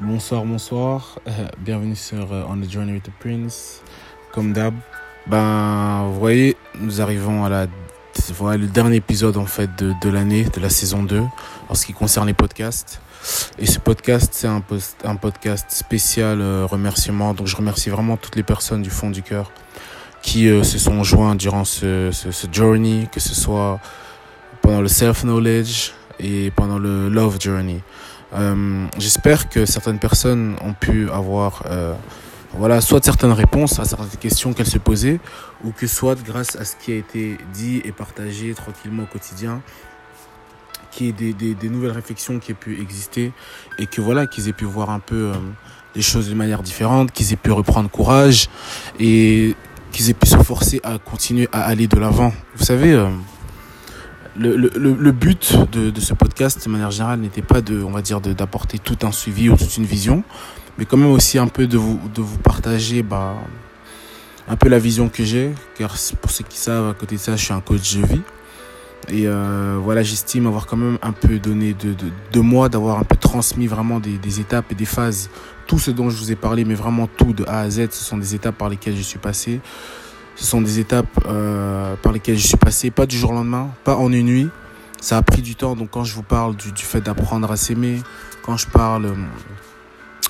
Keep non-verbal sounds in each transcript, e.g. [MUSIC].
Bonsoir, bonsoir. Euh, bienvenue sur euh, On the Journey with the Prince. Comme d'hab, ben, vous voyez, nous arrivons à la, voilà, le dernier épisode en fait de, de l'année, de la saison 2, en ce qui concerne les podcasts. Et ce podcast, c'est un, un podcast spécial euh, remerciement. Donc, je remercie vraiment toutes les personnes du fond du cœur qui se sont joints durant ce, ce journey, que ce soit pendant le self-knowledge et pendant le love journey. Euh, J'espère que certaines personnes ont pu avoir euh, voilà, soit certaines réponses à certaines questions qu'elles se posaient, ou que soit grâce à ce qui a été dit et partagé tranquillement au quotidien, qu'il y ait des, nouvelles réflexions qui aient pu exister, et que voilà, qu'ils aient pu voir un peu euh, les choses de manière différente, qu'ils aient pu reprendre courage, et qu'ils aient pu se forcer à continuer à aller de l'avant. Vous savez, euh, le, le, le but de, de ce podcast, de manière générale, n'était pas de, on va dire, d'apporter tout un suivi ou toute une vision, mais quand même aussi un peu de vous, de vous partager, bah, un peu la vision que j'ai, car pour ceux qui savent, à côté de ça, je suis un coach de vie. Et euh, voilà, j'estime avoir quand même un peu donné de, de, de moi, d'avoir un peu transmis vraiment des, des étapes et des phases, tout ce dont je vous ai parlé, mais vraiment tout de A à Z, ce sont des étapes par lesquelles je suis passé. Ce sont des étapes euh, par lesquelles je suis passé, pas du jour au lendemain, pas en une nuit. Ça a pris du temps. Donc quand je vous parle du, fait d'apprendre à s'aimer, quand je parle euh,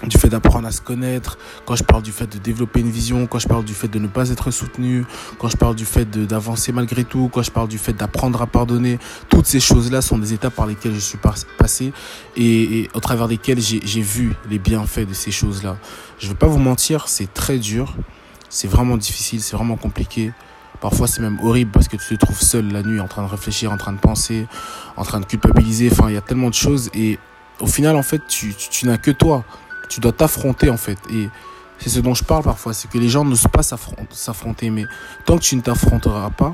du fait d'apprendre à se connaître, quand je parle du fait de développer une vision, quand je parle du fait de ne pas être soutenu, quand je parle du fait d'avancer malgré tout, quand je parle du fait d'apprendre à pardonner, toutes ces choses-là sont des étapes par lesquelles je suis passé et, et au travers desquelles j'ai vu les bienfaits de ces choses-là. Je ne vais pas vous mentir, c'est très dur. C'est vraiment difficile, c'est vraiment compliqué. Parfois, c'est même horrible parce que tu te trouves seul la nuit en train de réfléchir, en train de penser, en train de culpabiliser. Enfin, il y a tellement de choses et au final, en fait, tu, n'as que toi. Tu dois t'affronter, en fait. Et c'est ce dont je parle parfois, c'est que les gens n'osent pas s'affronter. Mais tant que tu ne t'affronteras pas,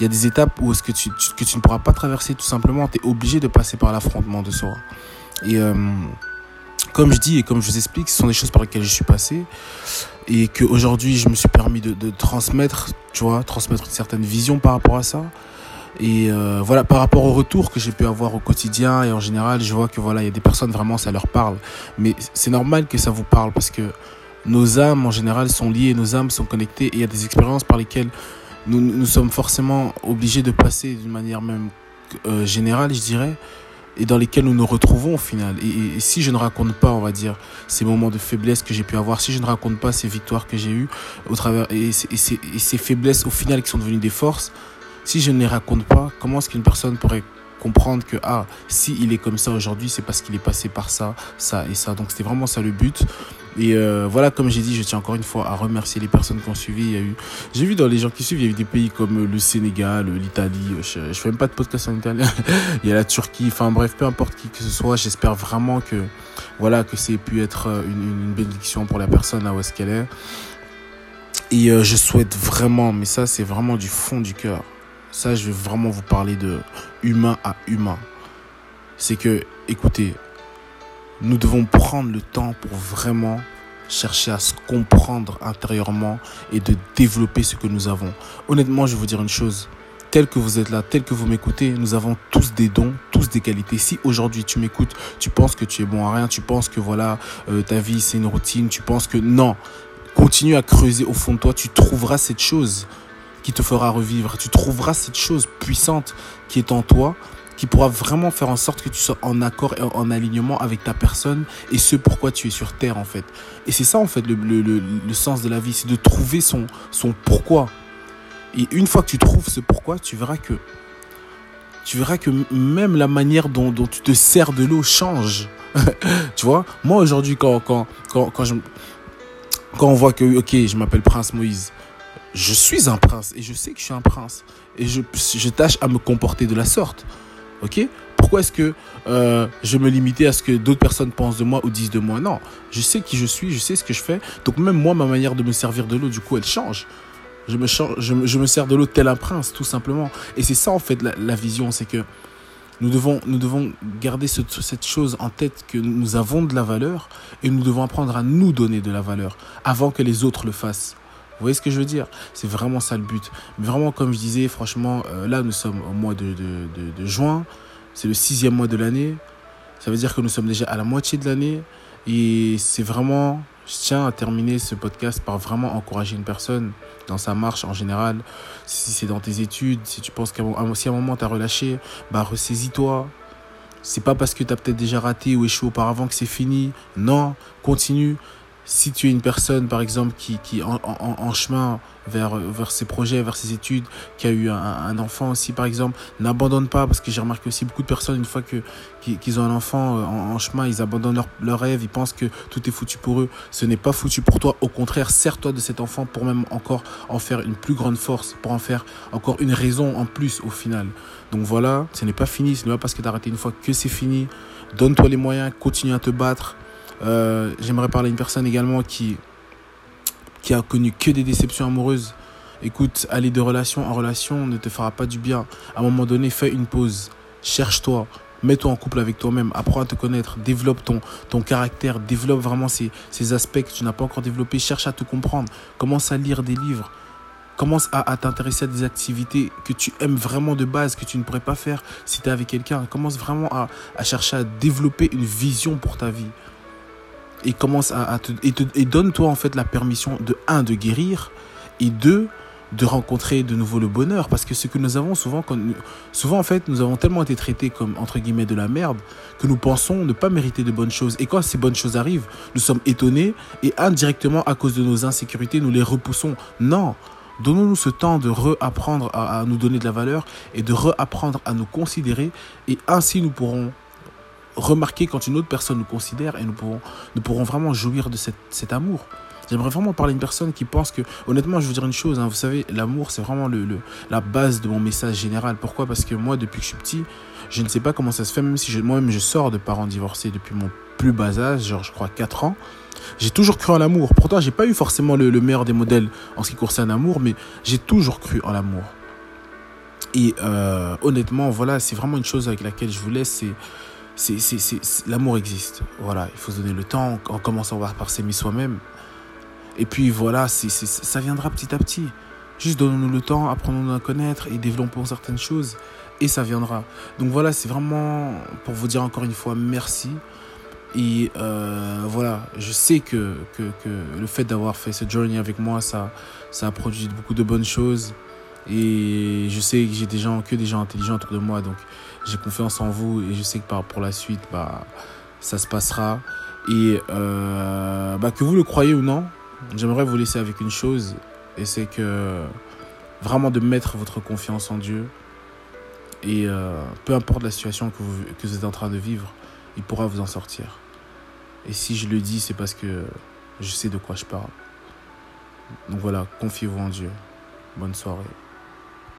il y a des étapes où est-ce que tu, tu, que tu ne pourras pas traverser tout simplement. Tu es obligé de passer par l'affrontement de soi. Et euh, comme je dis et comme je vous explique, ce sont des choses par lesquelles je suis passé et qu'aujourd'hui je me suis permis de, transmettre, tu vois, transmettre une certaine vision par rapport à ça. Et euh, voilà, par rapport au retour que j'ai pu avoir au quotidien et en général, je vois que voilà, il y a des personnes vraiment ça leur parle. Mais c'est normal que ça vous parle parce que nos âmes en général sont liées, nos âmes sont connectées et il y a des expériences par lesquelles nous, nous sommes forcément obligés de passer d'une manière même euh, générale, je dirais, et dans lesquels nous nous retrouvons au final. Et, si je ne raconte pas, on va dire, ces moments de faiblesse que j'ai pu avoir, si je ne raconte pas ces victoires que j'ai eues au travers et, et, ces, et ces faiblesses au final qui sont devenues des forces, si je ne les raconte pas, comment est-ce qu'une personne pourrait comprendre que ah si il est comme ça aujourd'hui c'est parce qu'il est passé par ça ça et ça. Donc c'était vraiment ça le but. Et euh, voilà comme j'ai dit je tiens encore une fois à remercier les personnes qui ont suivi. Il y a j'ai vu dans les gens qui suivent il y a eu des pays comme le Sénégal l'Italie je, je fais même pas de podcast en italien [LAUGHS] il y a la Turquie enfin bref peu importe qui que ce soit j'espère vraiment que voilà que c'est pu être une, bénédiction pour la personne là où est-ce est. Et euh, je souhaite vraiment mais ça c'est vraiment du fond du cœur ça, je vais vraiment vous parler de humain à humain. C'est que, écoutez, nous devons prendre le temps pour vraiment chercher à se comprendre intérieurement et de développer ce que nous avons. Honnêtement, je vais vous dire une chose. Tel que vous êtes là, tel que vous m'écoutez, nous avons tous des dons, tous des qualités. Si aujourd'hui tu m'écoutes, tu penses que tu es bon à rien, tu penses que voilà, euh, ta vie c'est une routine, tu penses que non, continue à creuser au fond de toi, tu trouveras cette chose qui te fera revivre. Tu trouveras cette chose puissante qui est en toi, qui pourra vraiment faire en sorte que tu sois en accord et en alignement avec ta personne et ce pourquoi tu es sur Terre en fait. Et c'est ça en fait le, le, le, sens de la vie, c'est de trouver son, son pourquoi. Et une fois que tu trouves ce pourquoi, tu verras que tu verras que même la manière dont, dont tu te sers de l'eau change. [LAUGHS] tu vois, moi aujourd'hui quand, quand, quand, quand on voit que, ok, je m'appelle Prince Moïse, je suis un prince et je sais que je suis un prince et je, tâche à me comporter de la sorte. Ok? Pourquoi est-ce que euh, je me limitais à ce que d'autres personnes pensent de moi ou disent de moi? Non, je sais qui je suis, je sais ce que je fais. Donc même moi, ma manière de me servir de l'eau, du coup, elle change. Je me, je, sers de l'eau tel un prince, tout simplement. Et c'est ça, en fait, la, vision. C'est que nous devons, nous devons garder ce, cette chose en tête que nous avons de la valeur et nous devons apprendre à nous donner de la valeur avant que les autres le fassent. Vous voyez ce que je veux dire? C'est vraiment ça le but. Vraiment, comme je disais, franchement, euh, là, nous sommes au mois de, juin. C'est le sixième mois de l'année. Ça veut dire que nous sommes déjà à la moitié de l'année. Et c'est vraiment, je tiens à terminer ce podcast par vraiment encourager une personne dans sa marche en général. Si c'est dans tes études, si tu penses qu'à si un moment tu as relâché, bah ressaisis-toi. C'est pas parce que tu as peut-être déjà raté ou échoué auparavant que c'est fini. Non, continue si tu es une personne, par exemple, qui, qui en, chemin vers, vers ses projets, vers ses études, qui a eu un, enfant aussi, par exemple, n'abandonne pas, parce que j'ai remarqué aussi beaucoup de personnes, une fois qu'ils ont un enfant euh, en, chemin, ils abandonnent leur, rêve, ils pensent que tout est foutu pour eux. Ce n'est pas foutu pour toi. Au contraire, sers-toi de cet enfant pour même encore en faire une plus grande force, pour en faire encore une raison en plus au final. Donc voilà, ce n'est pas fini, ce n'est pas parce que tu as une fois que c'est fini. Donne-toi les moyens, continue à te battre euh, J'aimerais parler à une personne également qui, qui a connu que des déceptions amoureuses. Écoute, aller de relation en relation ne te fera pas du bien. À un moment donné, fais une pause. Cherche-toi. Mets-toi en couple avec toi-même. Apprends à te connaître. Développe ton, ton caractère. Développe vraiment ces, ces aspects que tu n'as pas encore développés. Cherche à te comprendre. Commence à lire des livres. Commence à, à t'intéresser à des activités que tu aimes vraiment de base, que tu ne pourrais pas faire si tu es avec quelqu'un. Commence vraiment à, à chercher à développer une vision pour ta vie commence à, te, et, te, et donne-toi en fait la permission de un de guérir et deux de rencontrer de nouveau le bonheur. Parce que ce que nous avons souvent souvent en fait nous avons tellement été traités comme entre guillemets de la merde que nous pensons ne pas mériter de bonnes choses. Et quand ces bonnes choses arrivent nous sommes étonnés et indirectement à cause de nos insécurités nous les repoussons. Non! Donnons-nous ce temps de réapprendre à, à nous donner de la valeur et de réapprendre à nous considérer et ainsi nous pourrons remarquer quand une autre personne nous considère et nous pourrons, nous pourrons vraiment jouir de cette, cet amour. J'aimerais vraiment parler à une personne qui pense que, honnêtement, je veux dire une chose, hein, vous savez, l'amour, c'est vraiment le, le, la base de mon message général. Pourquoi? Parce que moi, depuis que je suis petit, je ne sais pas comment ça se fait, même si moi-même je sors de parents divorcés depuis mon plus bas âge, genre je crois 4 ans, j'ai toujours cru en l'amour. Pourtant, j'ai pas eu forcément le, le, meilleur des modèles en ce qui concerne l'amour, mais j'ai toujours cru en l'amour. Et euh, honnêtement, voilà, c'est vraiment une chose avec laquelle je vous laisse, c'est l'amour existe. Voilà, il faut se donner le temps en commençant par s'aimer soi-même. Et puis voilà, ça viendra petit à petit. Juste donnons-nous le temps, apprenons-nous à connaître et développons certaines choses. Et ça viendra. Donc voilà, c'est vraiment pour vous dire encore une fois merci. Et euh, voilà, je sais que, que, le fait d'avoir fait ce journey avec moi, ça a produit beaucoup de bonnes choses. Et je sais que j'ai des gens, que des gens intelligents autour de moi. Donc j'ai confiance en vous et je sais que pour la suite, bah, ça se passera. Et euh, bah, que vous le croyez ou non, j'aimerais vous laisser avec une chose. Et c'est que vraiment de mettre votre confiance en Dieu. Et euh, peu importe la situation que vous, que vous êtes en train de vivre, il pourra vous en sortir. Et si je le dis, c'est parce que je sais de quoi je parle. Donc voilà, confiez-vous en Dieu. Bonne soirée.